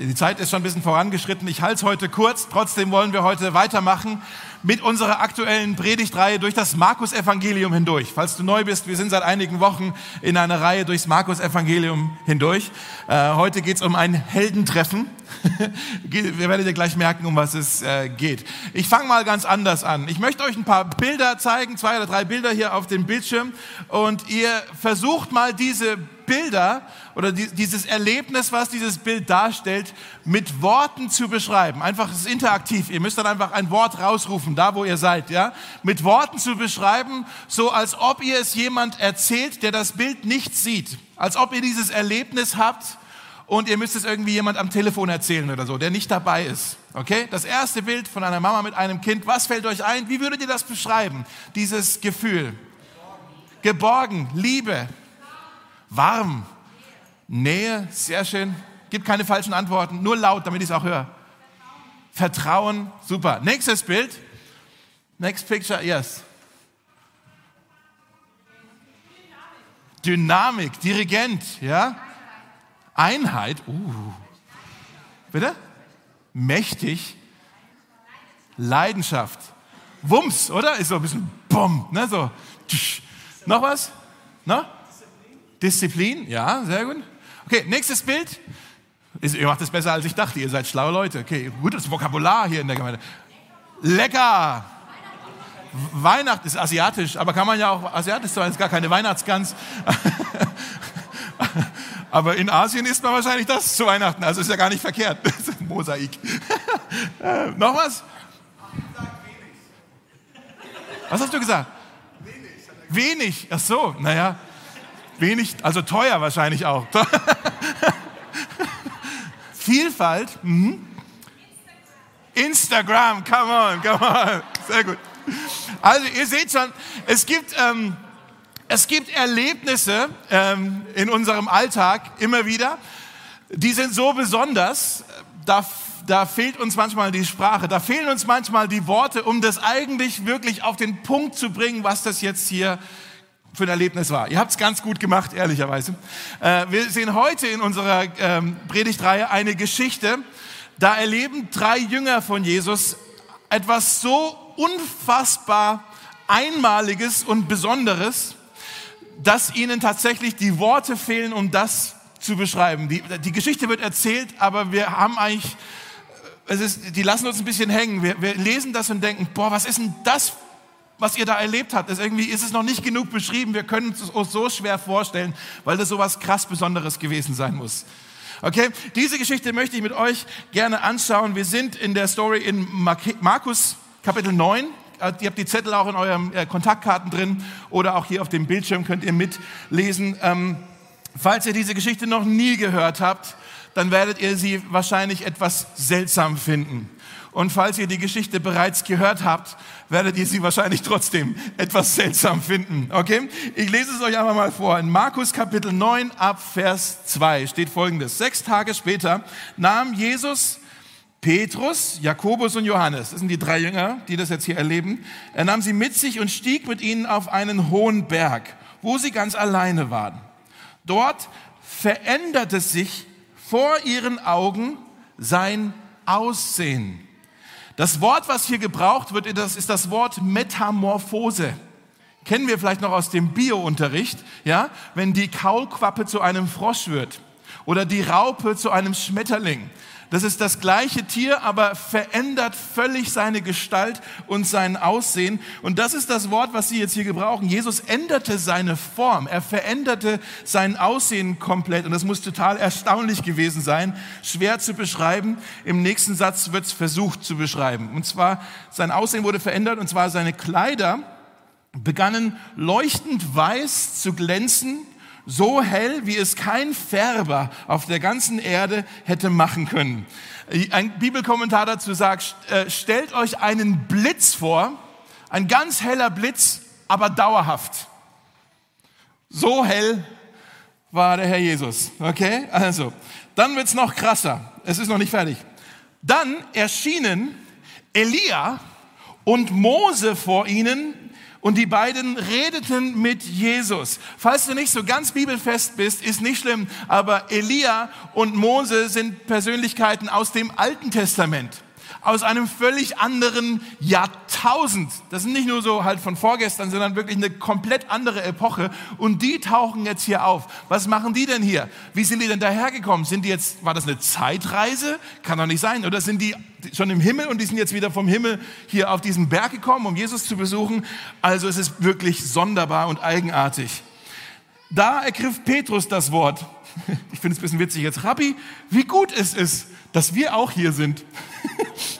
Die Zeit ist schon ein bisschen vorangeschritten. Ich halte es heute kurz. Trotzdem wollen wir heute weitermachen mit unserer aktuellen Predigtreihe durch das Markus-Evangelium hindurch. Falls du neu bist, wir sind seit einigen Wochen in einer Reihe durchs Markus-Evangelium hindurch. Äh, heute geht es um ein Heldentreffen. wir werden dir gleich merken, um was es äh, geht. Ich fange mal ganz anders an. Ich möchte euch ein paar Bilder zeigen, zwei oder drei Bilder hier auf dem Bildschirm. Und ihr versucht mal diese Bilder oder die, dieses Erlebnis, was dieses Bild darstellt, mit Worten zu beschreiben. Einfach, es ist interaktiv. Ihr müsst dann einfach ein Wort rausrufen, da wo ihr seid, ja. Mit Worten zu beschreiben, so als ob ihr es jemand erzählt, der das Bild nicht sieht. Als ob ihr dieses Erlebnis habt und ihr müsst es irgendwie jemand am Telefon erzählen oder so, der nicht dabei ist. Okay? Das erste Bild von einer Mama mit einem Kind. Was fällt euch ein? Wie würdet ihr das beschreiben? Dieses Gefühl. Geborgen, Liebe, Warm. Nähe, sehr schön. Gibt keine falschen Antworten, nur laut, damit ich es auch höre. Vertrauen, super. Nächstes Bild. Next picture, yes. Dynamik, Dirigent, ja. Einheit, uh. Bitte? Mächtig. Leidenschaft. Wumms, oder? Ist so ein bisschen bumm, ne, so. Noch was? Noch? Disziplin, ja, sehr gut. Okay, nächstes Bild. Ihr macht es besser, als ich dachte. Ihr seid schlaue Leute. Okay, gutes Vokabular hier in der Gemeinde. Lecker. Weihnachten ist asiatisch, aber kann man ja auch asiatisch sein, ist gar keine Weihnachtsgans. aber in Asien isst man wahrscheinlich das zu Weihnachten, also ist ja gar nicht verkehrt. Mosaik. noch was? Was hast du gesagt? Wenig. Wenig, ach so, naja. Wenig, also teuer wahrscheinlich auch. Vielfalt. Mhm. Instagram, come on, come on. Sehr gut. Also ihr seht schon, es gibt, ähm, es gibt Erlebnisse ähm, in unserem Alltag immer wieder, die sind so besonders, da, da fehlt uns manchmal die Sprache, da fehlen uns manchmal die Worte, um das eigentlich wirklich auf den Punkt zu bringen, was das jetzt hier für ein Erlebnis war. Ihr habt es ganz gut gemacht, ehrlicherweise. Äh, wir sehen heute in unserer ähm, Predigtreihe eine Geschichte. Da erleben drei Jünger von Jesus etwas so unfassbar Einmaliges und Besonderes, dass ihnen tatsächlich die Worte fehlen, um das zu beschreiben. Die, die Geschichte wird erzählt, aber wir haben eigentlich, es ist, die lassen uns ein bisschen hängen. Wir, wir lesen das und denken, boah, was ist denn das was ihr da erlebt habt, ist irgendwie, ist es noch nicht genug beschrieben. Wir können es uns so schwer vorstellen, weil das so was krass Besonderes gewesen sein muss. Okay, diese Geschichte möchte ich mit euch gerne anschauen. Wir sind in der Story in Markus Kapitel 9. Äh, ihr habt die Zettel auch in euren äh, Kontaktkarten drin oder auch hier auf dem Bildschirm könnt ihr mitlesen. Ähm, falls ihr diese Geschichte noch nie gehört habt, dann werdet ihr sie wahrscheinlich etwas seltsam finden. Und falls ihr die Geschichte bereits gehört habt, werdet ihr sie wahrscheinlich trotzdem etwas seltsam finden. Okay? Ich lese es euch einfach mal vor. In Markus Kapitel 9 ab Vers 2 steht folgendes. Sechs Tage später nahm Jesus Petrus, Jakobus und Johannes, das sind die drei Jünger, die das jetzt hier erleben, er nahm sie mit sich und stieg mit ihnen auf einen hohen Berg, wo sie ganz alleine waren. Dort veränderte sich vor ihren Augen sein Aussehen. Das Wort, was hier gebraucht wird, ist das Wort Metamorphose. Kennen wir vielleicht noch aus dem Biounterricht, ja? Wenn die Kaulquappe zu einem Frosch wird oder die Raupe zu einem Schmetterling. Das ist das gleiche Tier, aber verändert völlig seine Gestalt und sein Aussehen. Und das ist das Wort, was Sie jetzt hier gebrauchen. Jesus änderte seine Form. Er veränderte sein Aussehen komplett. Und das muss total erstaunlich gewesen sein. Schwer zu beschreiben. Im nächsten Satz wird es versucht zu beschreiben. Und zwar, sein Aussehen wurde verändert. Und zwar seine Kleider begannen leuchtend weiß zu glänzen so hell, wie es kein Färber auf der ganzen Erde hätte machen können. Ein Bibelkommentar dazu sagt, äh, stellt euch einen Blitz vor, ein ganz heller Blitz, aber dauerhaft. So hell war der Herr Jesus. Okay, also, dann wird's noch krasser. Es ist noch nicht fertig. Dann erschienen Elia und Mose vor ihnen Und die beiden redeten mit Jesus. Falls du nicht so ganz bibelfest bist, ist nicht schlimm, aber Elia und Mose sind Persönlichkeiten aus dem Alten Testament aus einem völlig anderen Jahrtausend. Das sind nicht nur so halt von vorgestern, sondern wirklich eine komplett andere Epoche. Und die tauchen jetzt hier auf. Was machen die denn hier? Wie sind die denn dahergekommen? Sind die jetzt, war das eine Zeitreise? Kann doch nicht sein. Oder sind die schon im Himmel und die sind jetzt wieder vom Himmel hier auf diesen Berg gekommen, um Jesus zu besuchen? Also es ist wirklich sonderbar und eigenartig. Da ergriff Petrus das Wort. Ich finde es ein bisschen witzig jetzt. Rabbi, wie gut es ist, dass wir auch hier sind.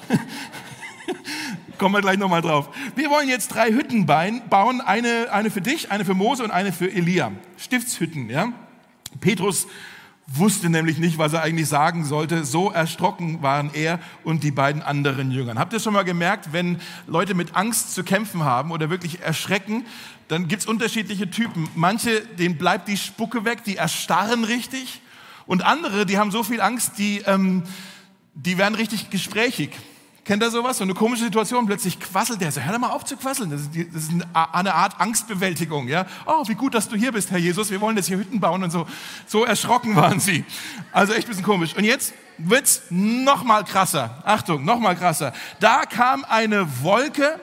Kommen wir gleich nochmal drauf. Wir wollen jetzt drei Hütten bauen. Eine, eine für dich, eine für Mose und eine für Elia. Stiftshütten, ja. Petrus wusste nämlich nicht, was er eigentlich sagen sollte. So erschrocken waren er und die beiden anderen Jüngern. Habt ihr schon mal gemerkt, wenn Leute mit Angst zu kämpfen haben oder wirklich erschrecken, dann gibt's unterschiedliche Typen. Manche, denen bleibt die Spucke weg, die erstarren richtig. Und andere, die haben so viel Angst, die, ähm, die werden richtig gesprächig. Kennt ihr sowas? So eine komische Situation, plötzlich quasselt der. So, hör mal auf zu quasseln. Das ist, das ist eine Art Angstbewältigung. Ja? Oh, wie gut, dass du hier bist, Herr Jesus. Wir wollen jetzt hier Hütten bauen und so. So erschrocken waren sie. Also echt ein bisschen komisch. Und jetzt wird's noch mal krasser. Achtung, noch mal krasser. Da kam eine Wolke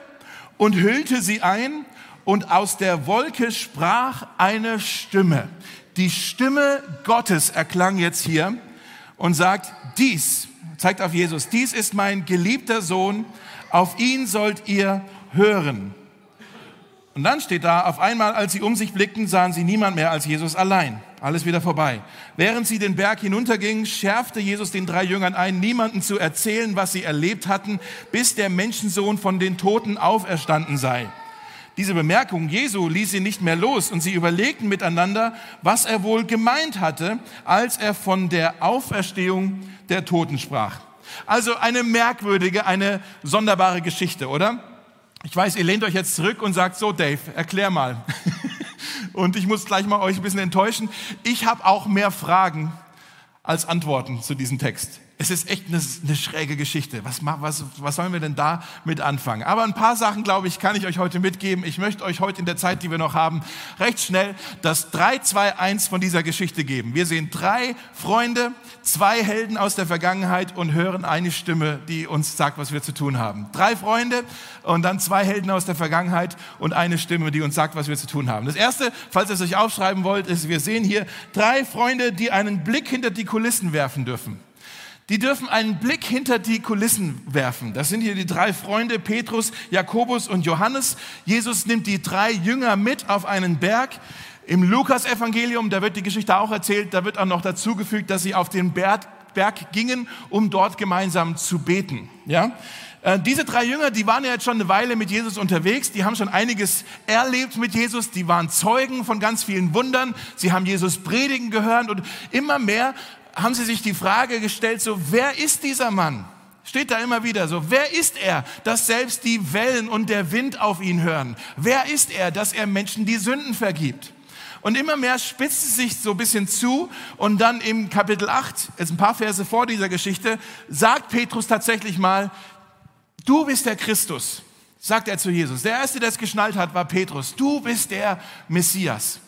und hüllte sie ein und aus der Wolke sprach eine Stimme. Die Stimme Gottes erklang jetzt hier und sagt, dies, zeigt auf Jesus, dies ist mein geliebter Sohn, auf ihn sollt ihr hören. Und dann steht da, auf einmal, als sie um sich blickten, sahen sie niemand mehr als Jesus allein. Alles wieder vorbei. Während sie den Berg hinuntergingen, schärfte Jesus den drei Jüngern ein, niemanden zu erzählen, was sie erlebt hatten, bis der Menschensohn von den Toten auferstanden sei. Diese Bemerkung Jesu ließ sie nicht mehr los und sie überlegten miteinander, was er wohl gemeint hatte, als er von der Auferstehung der Toten sprach. Also eine merkwürdige, eine sonderbare Geschichte, oder? Ich weiß, ihr lehnt euch jetzt zurück und sagt, so Dave, erklär mal. und ich muss gleich mal euch ein bisschen enttäuschen. Ich habe auch mehr Fragen als Antworten zu diesem Text es ist echt eine, eine schräge Geschichte. Was, was, was sollen wir denn da mit anfangen? Aber ein paar Sachen, glaube ich, kann ich euch heute mitgeben. Ich möchte euch heute in der Zeit, die wir noch haben, recht schnell das 3, 2, 1 von dieser Geschichte geben. Wir sehen drei Freunde, zwei Helden aus der Vergangenheit und hören eine Stimme, die uns sagt, was wir zu tun haben. Drei Freunde und dann zwei Helden aus der Vergangenheit und eine Stimme, die uns sagt, was wir zu tun haben. Das erste, falls ihr es euch aufschreiben wollt, ist, wir sehen hier drei Freunde, die einen Blick hinter die Kulissen werfen dürfen. Die dürfen einen Blick hinter die Kulissen werfen. Das sind hier die drei Freunde, Petrus, Jakobus und Johannes. Jesus nimmt die drei Jünger mit auf einen Berg. Im Lukas-Evangelium, da wird die Geschichte auch erzählt, da wird auch noch dazugefügt, dass sie auf den Berg, Berg gingen, um dort gemeinsam zu beten. Ja? Äh, diese drei Jünger, die waren ja jetzt schon eine Weile mit Jesus unterwegs, die haben schon einiges erlebt mit Jesus, die waren Zeugen von ganz vielen Wundern, sie haben Jesus predigen gehört und immer mehr haben sie sich die Frage gestellt, so, wer ist dieser Mann? Steht da immer wieder so, wer ist er, dass selbst die Wellen und der Wind auf ihn hören? Wer ist er, dass er Menschen die Sünden vergibt? Und immer mehr spitzt es sich so ein bisschen zu und dann im Kapitel 8, jetzt ein paar Verse vor dieser Geschichte, sagt Petrus tatsächlich mal, du bist der Christus, sagt er zu Jesus. Der Erste, der es geschnallt hat, war Petrus. Du bist der Messias.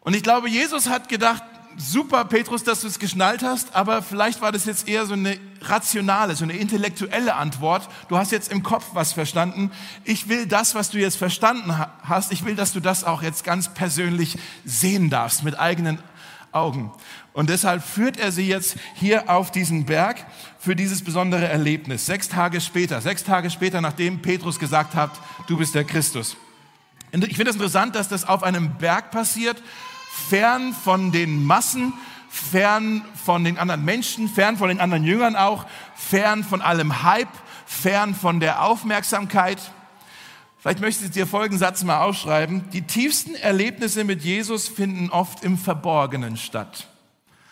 Und ich glaube, Jesus hat gedacht, super, Petrus, dass du es geschnallt hast, aber vielleicht war das jetzt eher so eine rationale, so eine intellektuelle Antwort. Du hast jetzt im Kopf was verstanden. Ich will das, was du jetzt verstanden hast, ich will, dass du das auch jetzt ganz persönlich sehen darfst mit eigenen Augen. Und deshalb führt er sie jetzt hier auf diesen Berg für dieses besondere Erlebnis. Sechs Tage später, sechs Tage später, nachdem Petrus gesagt hat, du bist der Christus. Ich finde es interessant, dass das auf einem Berg passiert, fern von den Massen, fern von den anderen Menschen, fern von den anderen Jüngern auch, fern von allem Hype, fern von der Aufmerksamkeit. Vielleicht möchtest du dir folgenden Satz mal aufschreiben. Die tiefsten Erlebnisse mit Jesus finden oft im Verborgenen statt.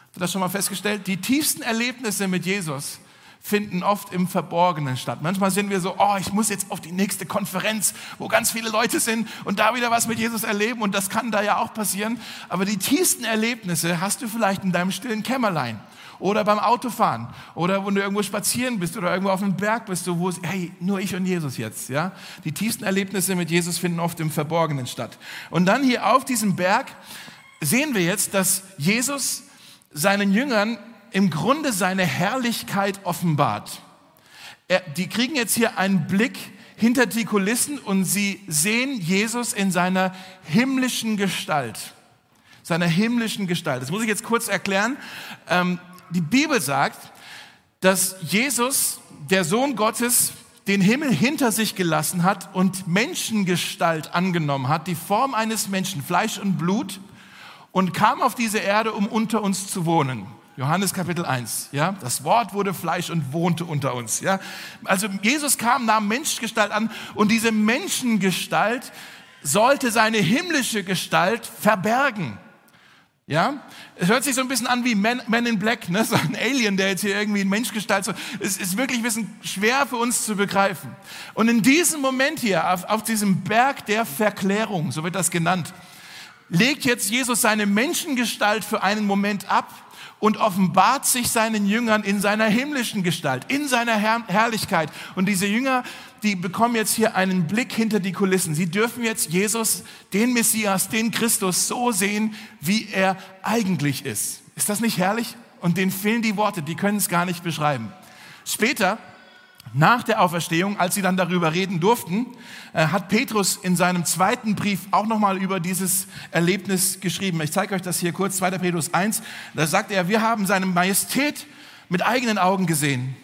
Hast du das schon mal festgestellt? Die tiefsten Erlebnisse mit Jesus finden oft im Verborgenen statt. Manchmal sind wir so, oh, ich muss jetzt auf die nächste Konferenz, wo ganz viele Leute sind und da wieder was mit Jesus erleben und das kann da ja auch passieren. Aber die tiefsten Erlebnisse hast du vielleicht in deinem stillen Kämmerlein oder beim Autofahren oder wenn du irgendwo spazieren bist oder irgendwo auf einem Berg bist, wo es, hey, nur ich und Jesus jetzt, ja. Die tiefsten Erlebnisse mit Jesus finden oft im Verborgenen statt. Und dann hier auf diesem Berg sehen wir jetzt, dass Jesus seinen Jüngern im Grunde seine Herrlichkeit offenbart. Er, die kriegen jetzt hier einen Blick hinter die Kulissen und sie sehen Jesus in seiner himmlischen Gestalt. Seiner himmlischen Gestalt. Das muss ich jetzt kurz erklären. Ähm, die Bibel sagt, dass Jesus, der Sohn Gottes, den Himmel hinter sich gelassen hat und Menschengestalt angenommen hat, die Form eines Menschen, Fleisch und Blut, und kam auf diese Erde, um unter uns zu wohnen. Johannes Kapitel 1, ja, das Wort wurde Fleisch und wohnte unter uns, ja. Also Jesus kam, nahm Menschengestalt an und diese Menschengestalt sollte seine himmlische Gestalt verbergen. Ja, es hört sich so ein bisschen an wie Men, Men in Black, ne? so ein Alien, der jetzt hier irgendwie in Menschgestalt so. Es ist wirklich ein bisschen schwer für uns zu begreifen. Und in diesem Moment hier, auf, auf diesem Berg der Verklärung, so wird das genannt, legt jetzt Jesus seine Menschengestalt für einen Moment ab und offenbart sich seinen Jüngern in seiner himmlischen Gestalt, in seiner Herr Herrlichkeit. Und diese Jünger, die bekommen jetzt hier einen Blick hinter die Kulissen. Sie dürfen jetzt Jesus, den Messias, den Christus so sehen, wie er eigentlich ist. Ist das nicht herrlich? Und denen fehlen die Worte, die können es gar nicht beschreiben. Später nach der Auferstehung, als sie dann darüber reden durften, äh, hat Petrus in seinem zweiten Brief auch nochmal über dieses Erlebnis geschrieben. Ich zeige euch das hier kurz, 2. Petrus 1. Da sagt er, wir haben seine Majestät mit eigenen Augen gesehen.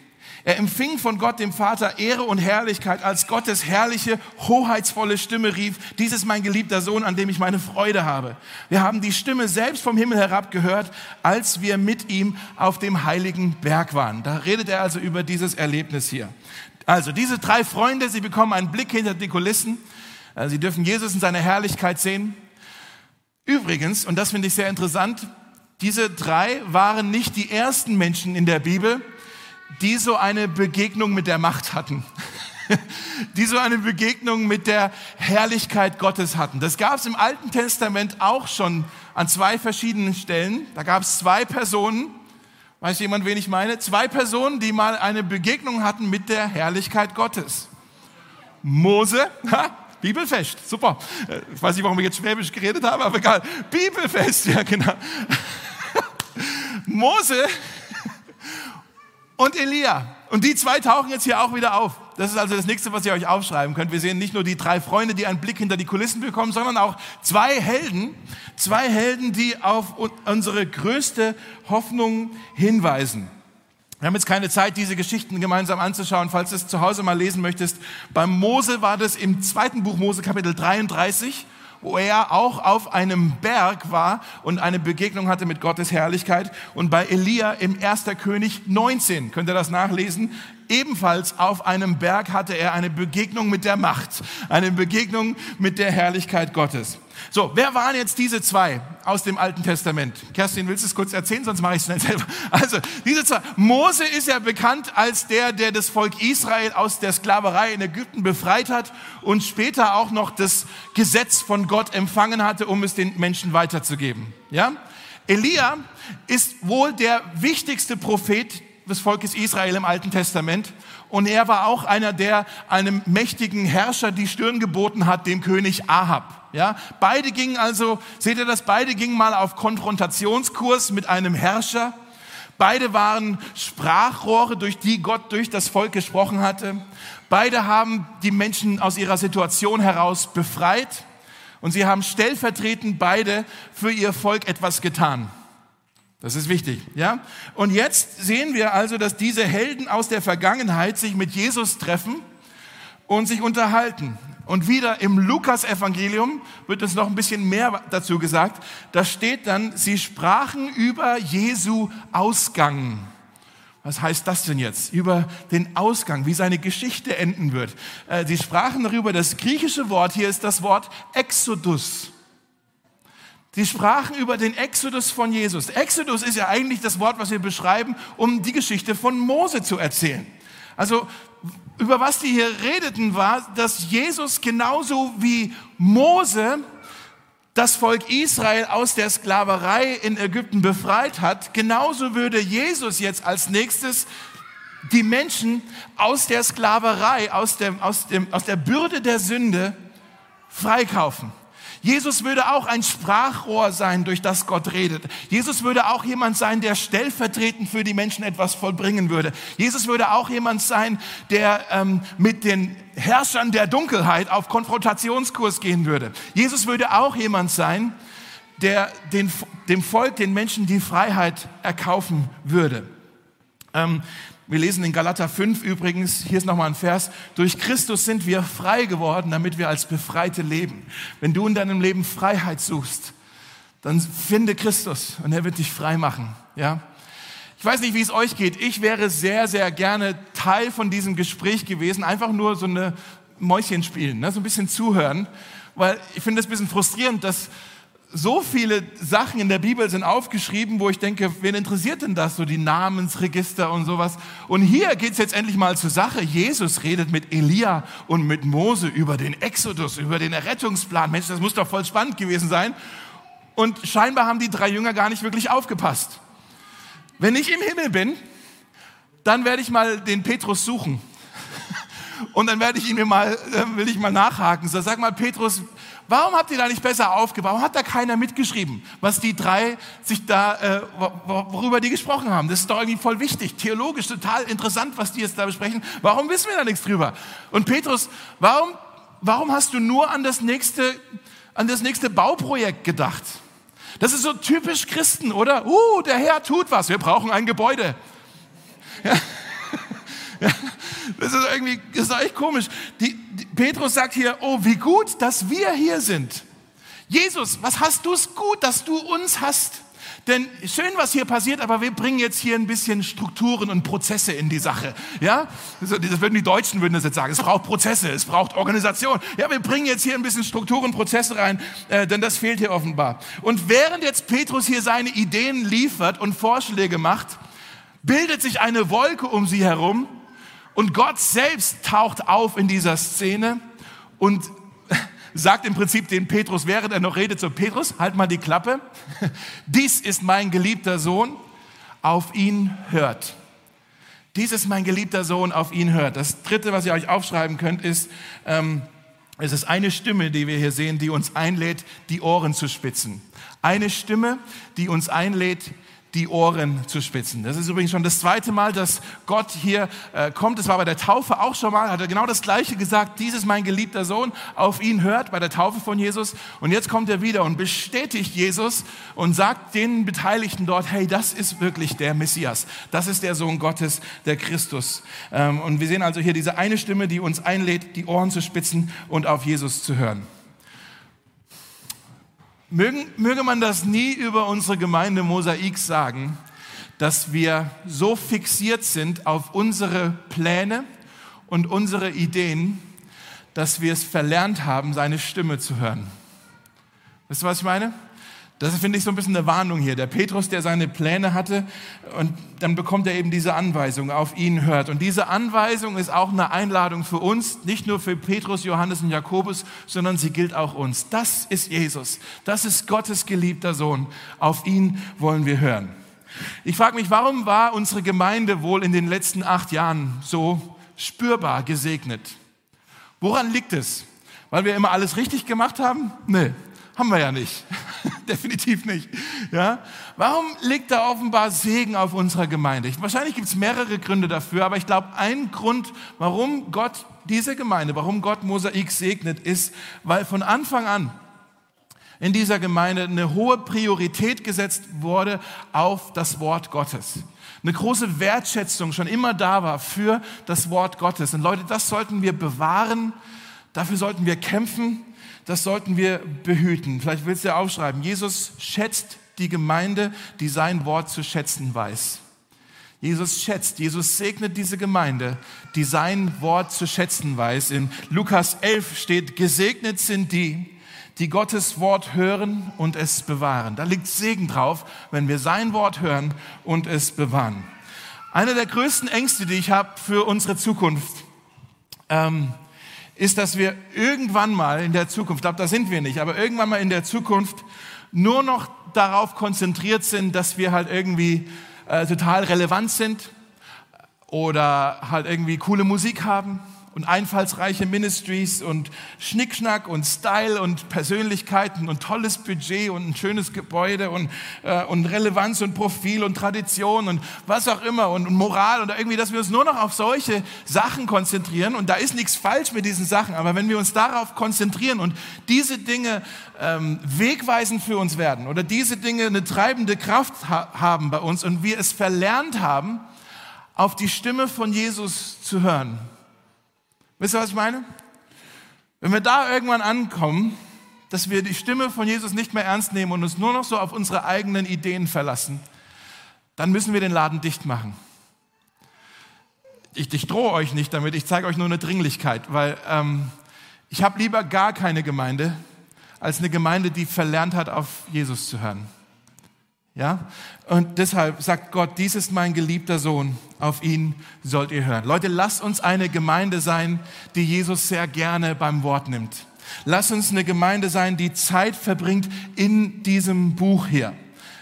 Er empfing von Gott, dem Vater, Ehre und Herrlichkeit, als Gottes herrliche, hoheitsvolle Stimme rief, dies ist mein geliebter Sohn, an dem ich meine Freude habe. Wir haben die Stimme selbst vom Himmel herab gehört, als wir mit ihm auf dem heiligen Berg waren. Da redet er also über dieses Erlebnis hier. Also diese drei Freunde, sie bekommen einen Blick hinter die Kulissen. Äh, sie dürfen Jesus in seiner Herrlichkeit sehen. Übrigens, und das finde ich sehr interessant, diese drei waren nicht die ersten Menschen in der Bibel, die so eine Begegnung mit der Macht hatten. die so eine Begegnung mit der Herrlichkeit Gottes hatten. Das gab es im Alten Testament auch schon an zwei verschiedenen Stellen. Da gab es zwei Personen, weiß jemand, wen ich meine? Zwei Personen, die mal eine Begegnung hatten mit der Herrlichkeit Gottes. Mose, ha, Bibelfest, super. Ich weiß nicht, warum ich jetzt Schwäbisch geredet habe, aber egal. Bibelfest, ja genau. Mose und Elia. Und die zwei tauchen jetzt hier auch wieder auf. Das ist also das nächste, was ihr euch aufschreiben könnt. Wir sehen nicht nur die drei Freunde, die einen Blick hinter die Kulissen bekommen, sondern auch zwei Helden, zwei Helden, die auf unsere größte Hoffnung hinweisen. Wir haben jetzt keine Zeit, diese Geschichten gemeinsam anzuschauen. Falls du es zu Hause mal lesen möchtest, beim Mose war das im zweiten Buch Mose Kapitel 33 wo er auch auf einem Berg war und eine Begegnung hatte mit Gottes Herrlichkeit. Und bei Elia im 1. König 19, könnt ihr das nachlesen, ebenfalls auf einem Berg hatte er eine Begegnung mit der Macht, eine Begegnung mit der Herrlichkeit Gottes. So, wer waren jetzt diese zwei aus dem Alten Testament? Kerstin, willst du es kurz erzählen, sonst mache ich es schnell selber. Also, diese zwei. Mose ist ja bekannt als der, der das Volk Israel aus der Sklaverei in Ägypten befreit hat und später auch noch das Gesetz von Gott empfangen hatte, um es den Menschen weiterzugeben. Ja? Elia ist wohl der wichtigste Prophet des Volkes Israel im Alten Testament. Und er war auch einer, der einem mächtigen Herrscher die Stirn geboten hat, dem König Ahab. Ja, beide gingen also, seht ihr das? Beide gingen mal auf Konfrontationskurs mit einem Herrscher. Beide waren Sprachrohre, durch die Gott durch das Volk gesprochen hatte. Beide haben die Menschen aus ihrer Situation heraus befreit. Und sie haben stellvertretend beide für ihr Volk etwas getan. Das ist wichtig, ja? Und jetzt sehen wir also, dass diese Helden aus der Vergangenheit sich mit Jesus treffen und sich unterhalten. Und wieder im Lukas-Evangelium wird es noch ein bisschen mehr dazu gesagt. Da steht dann, sie sprachen über Jesu Ausgang. Was heißt das denn jetzt? Über den Ausgang, wie seine Geschichte enden wird. Äh, sie sprachen darüber, das griechische Wort hier ist das Wort Exodus. Sie sprachen über den Exodus von Jesus. Exodus ist ja eigentlich das Wort, was wir beschreiben, um die Geschichte von Mose zu erzählen. Also über was die hier redeten, war, dass Jesus genauso wie Mose das Volk Israel aus der Sklaverei in Ägypten befreit hat, genauso würde Jesus jetzt als nächstes die Menschen aus der Sklaverei, aus, dem, aus, dem, aus der Bürde der Sünde freikaufen. Jesus würde auch ein Sprachrohr sein, durch das Gott redet. Jesus würde auch jemand sein, der stellvertretend für die Menschen etwas vollbringen würde. Jesus würde auch jemand sein, der ähm, mit den Herrschern der Dunkelheit auf Konfrontationskurs gehen würde. Jesus würde auch jemand sein, der den, dem Volk, den Menschen die Freiheit erkaufen würde. Ähm, wir lesen in Galater 5 übrigens, hier ist nochmal ein Vers, durch Christus sind wir frei geworden, damit wir als Befreite leben. Wenn du in deinem Leben Freiheit suchst, dann finde Christus und er wird dich frei machen. Ja? Ich weiß nicht, wie es euch geht. Ich wäre sehr, sehr gerne Teil von diesem Gespräch gewesen. Einfach nur so eine Mäuschen spielen, ne? so ein bisschen zuhören. Weil ich finde es ein bisschen frustrierend, dass so viele Sachen in der Bibel sind aufgeschrieben, wo ich denke, wen interessiert denn das, so die Namensregister und sowas. Und hier geht es jetzt endlich mal zur Sache. Jesus redet mit Elia und mit Mose über den Exodus, über den Errettungsplan. Mensch, das muss doch voll spannend gewesen sein. Und scheinbar haben die drei Jünger gar nicht wirklich aufgepasst. Wenn ich im Himmel bin, dann werde ich mal den Petrus suchen. Und dann werde ich ihn mir mal, äh, will ich mal nachhaken. So, sag mal, Petrus, Warum habt ihr da nicht besser aufgebaut? Warum hat da keiner mitgeschrieben, was die drei sich da, äh, worüber die gesprochen haben? Das ist doch irgendwie voll wichtig, theologisch total interessant, was die jetzt da besprechen. Warum wissen wir da nichts drüber? Und Petrus, warum, warum hast du nur an das nächste, an das nächste Bauprojekt gedacht? Das ist so typisch Christen, oder? Uh, der Herr tut was, wir brauchen ein Gebäude. Ja. Das ist irgendwie, das ist echt komisch. Die, die, Petrus sagt hier, oh, wie gut, dass wir hier sind. Jesus, was hast du es gut, dass du uns hast? Denn schön, was hier passiert, aber wir bringen jetzt hier ein bisschen Strukturen und Prozesse in die Sache. Ja, das würden die Deutschen würden das jetzt sagen. Es braucht Prozesse, es braucht Organisation. Ja, wir bringen jetzt hier ein bisschen Strukturen, Prozesse rein, äh, denn das fehlt hier offenbar. Und während jetzt Petrus hier seine Ideen liefert und Vorschläge macht, bildet sich eine Wolke um sie herum und Gott selbst taucht auf in dieser Szene und sagt im Prinzip den Petrus, während er noch redet, so Petrus, halt mal die Klappe. Dies ist mein geliebter Sohn, auf ihn hört. Dies ist mein geliebter Sohn, auf ihn hört. Das dritte, was ihr euch aufschreiben könnt, ist, ähm, es ist eine Stimme, die wir hier sehen, die uns einlädt, die Ohren zu spitzen. Eine Stimme, die uns einlädt, die Ohren zu spitzen. Das ist übrigens schon das zweite Mal, dass Gott hier äh, kommt. Das war bei der Taufe auch schon mal, hat er genau das Gleiche gesagt. Dies ist mein geliebter Sohn, auf ihn hört, bei der Taufe von Jesus. Und jetzt kommt er wieder und bestätigt Jesus und sagt den Beteiligten dort, hey, das ist wirklich der Messias. Das ist der Sohn Gottes, der Christus. Ähm, und wir sehen also hier diese eine Stimme, die uns einlädt, die Ohren zu spitzen und auf Jesus zu hören. Mögen, möge man das nie über unsere Gemeinde Mosaik sagen, dass wir so fixiert sind auf unsere Pläne und unsere Ideen, dass wir es verlernt haben, seine Stimme zu hören. Wisst ihr, was ich meine? Das finde ich so ein bisschen eine Warnung hier. Der Petrus, der seine Pläne hatte und dann bekommt er eben diese Anweisung, auf ihn hört. Und diese Anweisung ist auch eine Einladung für uns, nicht nur für Petrus, Johannes und Jakobus, sondern sie gilt auch uns. Das ist Jesus. Das ist Gottes geliebter Sohn. Auf ihn wollen wir hören. Ich frage mich, warum war unsere Gemeinde wohl in den letzten acht Jahren so spürbar gesegnet? Woran liegt es? Weil wir immer alles richtig gemacht haben? Nee, haben wir ja nicht. Definitiv nicht. Ja? Warum liegt da offenbar Segen auf unserer Gemeinde? Wahrscheinlich gibt es mehrere Gründe dafür, aber ich glaube, ein Grund, warum Gott diese Gemeinde, warum Gott Mosaik segnet, ist, weil von Anfang an in dieser Gemeinde eine hohe Priorität gesetzt wurde auf das Wort Gottes. Eine große Wertschätzung schon immer da war für das Wort Gottes. Und Leute, das sollten wir bewahren, dafür sollten wir kämpfen das sollten wir behüten. Vielleicht willst du ja aufschreiben. Jesus schätzt die Gemeinde, die sein Wort zu schätzen weiß. Jesus schätzt, Jesus segnet diese Gemeinde, die sein Wort zu schätzen weiß. In Lukas 11 steht, gesegnet sind die, die Gottes Wort hören und es bewahren. Da liegt Segen drauf, wenn wir sein Wort hören und es bewahren. Einer der größten Ängste, die ich habe für unsere Zukunft, ähm, ist, dass wir irgendwann mal in der Zukunft, ich glaube, da sind wir nicht, aber irgendwann mal in der Zukunft nur noch darauf konzentriert sind, dass wir halt irgendwie äh, total relevant sind oder halt irgendwie coole Musik haben und einfallsreiche Ministries und Schnickschnack und Style und Persönlichkeiten und tolles Budget und ein schönes Gebäude und, äh, und Relevanz und Profil und Tradition und was auch immer und, und Moral oder irgendwie, dass wir uns nur noch auf solche Sachen konzentrieren und da ist nichts falsch mit diesen Sachen, aber wenn wir uns darauf konzentrieren und diese Dinge ähm, wegweisend für uns werden oder diese Dinge eine treibende Kraft ha haben bei uns und wir es verlernt haben, auf die Stimme von Jesus zu hören, Wisst ihr, was ich meine? Wenn wir da irgendwann ankommen, dass wir die Stimme von Jesus nicht mehr ernst nehmen und uns nur noch so auf unsere eigenen Ideen verlassen, dann müssen wir den Laden dicht machen. Ich, ich drohe euch nicht damit, ich zeige euch nur eine Dringlichkeit, weil ähm, ich habe lieber gar keine Gemeinde als eine Gemeinde, die verlernt hat, auf Jesus zu hören. Ja? Und deshalb sagt Gott, dies ist mein geliebter Sohn, auf ihn sollt ihr hören. Leute, lasst uns eine Gemeinde sein, die Jesus sehr gerne beim Wort nimmt. Lasst uns eine Gemeinde sein, die Zeit verbringt in diesem Buch hier.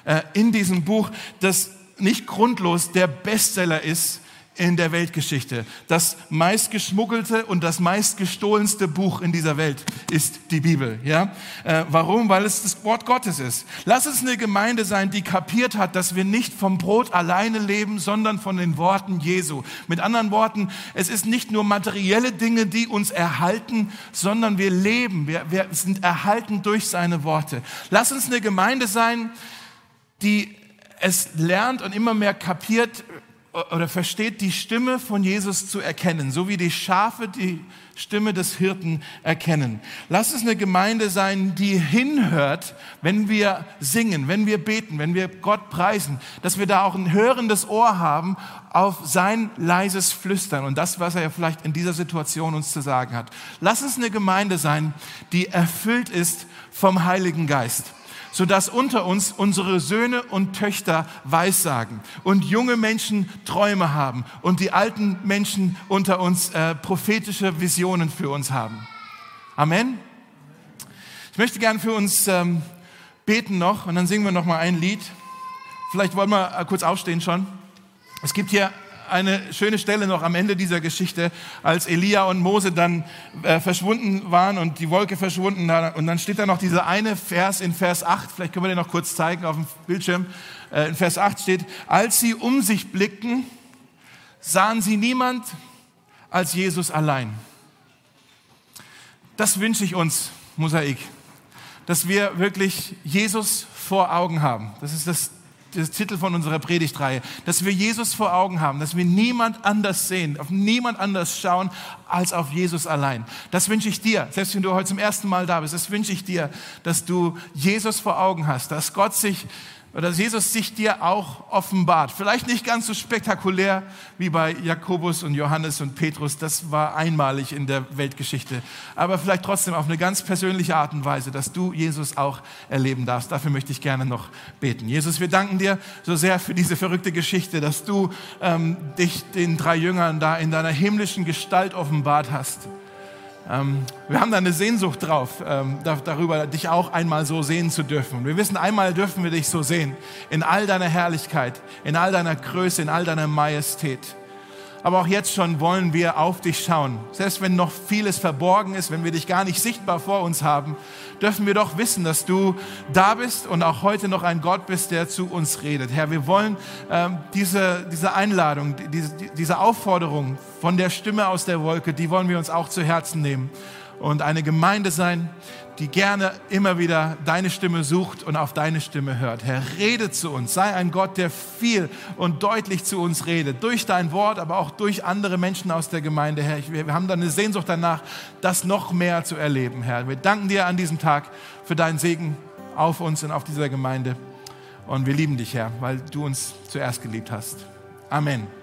Äh, in diesem Buch, das nicht grundlos der Bestseller ist in der Weltgeschichte. Das meistgeschmuggelte und das meistgestohlenste Buch in dieser Welt ist die Bibel. Ja? Äh, warum? Weil es das Wort Gottes ist. Lass es eine Gemeinde sein, die kapiert hat, dass wir nicht vom Brot alleine leben, sondern von den Worten Jesu. Mit anderen Worten, es ist nicht nur materielle Dinge, die uns erhalten, sondern wir leben. Wir, wir sind erhalten durch seine Worte. Lass uns eine Gemeinde sein, die es lernt und immer mehr kapiert, oder versteht die Stimme von Jesus zu erkennen, so wie die Schafe die Stimme des Hirten erkennen. Lass es eine Gemeinde sein, die hinhört, wenn wir singen, wenn wir beten, wenn wir Gott preisen, dass wir da auch ein hörendes Ohr haben auf sein leises Flüstern und das, was er vielleicht in dieser Situation uns zu sagen hat. Lass es eine Gemeinde sein, die erfüllt ist vom Heiligen Geist sodass unter uns unsere Söhne und Töchter Weissagen und junge Menschen Träume haben und die alten Menschen unter uns äh, prophetische Visionen für uns haben. Amen. Ich möchte gern für uns ähm, beten noch und dann singen wir noch mal ein Lied. Vielleicht wollen wir äh, kurz aufstehen schon. Es gibt hier eine schöne Stelle noch am Ende dieser Geschichte, als Elia und Mose dann äh, verschwunden waren und die Wolke verschwunden war. Und dann steht da noch dieser eine Vers in Vers 8, vielleicht können wir den noch kurz zeigen auf dem Bildschirm. Äh, in Vers 8 steht, als sie um sich blickten, sahen sie niemand als Jesus allein. Das wünsche ich uns, Mosaik, dass wir wirklich Jesus vor Augen haben. Das ist das der Titel von unserer Predigtreihe, dass wir Jesus vor Augen haben, dass wir niemand anders sehen, auf niemand anders schauen als auf Jesus allein. Das wünsche ich dir, selbst wenn du heute zum ersten Mal da bist, das wünsche ich dir, dass du Jesus vor Augen hast, dass Gott sich oder Jesus sich dir auch offenbart. Vielleicht nicht ganz so spektakulär wie bei Jakobus und Johannes und Petrus, das war einmalig in der Weltgeschichte, aber vielleicht trotzdem auf eine ganz persönliche Art und Weise, dass du Jesus auch erleben darfst. Dafür möchte ich gerne noch beten. Jesus, wir danken dir so sehr für diese verrückte Geschichte, dass du ähm, dich den drei Jüngern da in deiner himmlischen Gestalt offenbart hast. Ähm, wir haben da eine Sehnsucht drauf, ähm, darüber, dich auch einmal so sehen zu dürfen. Und wir wissen, einmal dürfen wir dich so sehen, in all deiner Herrlichkeit, in all deiner Größe, in all deiner Majestät. Aber auch jetzt schon wollen wir auf dich schauen. Selbst wenn noch vieles verborgen ist, wenn wir dich gar nicht sichtbar vor uns haben, dürfen wir doch wissen, dass du da bist und auch heute noch ein Gott bist, der zu uns redet. Herr, wir wollen ähm, diese, diese Einladung, diese, diese Aufforderung von der Stimme aus der Wolke, die wollen wir uns auch zu Herzen nehmen und eine Gemeinde sein, die gerne immer wieder deine Stimme sucht und auf deine Stimme hört. Herr, rede zu uns. Sei ein Gott, der viel und deutlich zu uns redet. Durch dein Wort, aber auch durch andere Menschen aus der Gemeinde, Herr. Wir haben da eine Sehnsucht danach, das noch mehr zu erleben, Herr. Wir danken dir an diesem Tag für deinen Segen auf uns und auf dieser Gemeinde. Und wir lieben dich, Herr, weil du uns zuerst geliebt hast. Amen.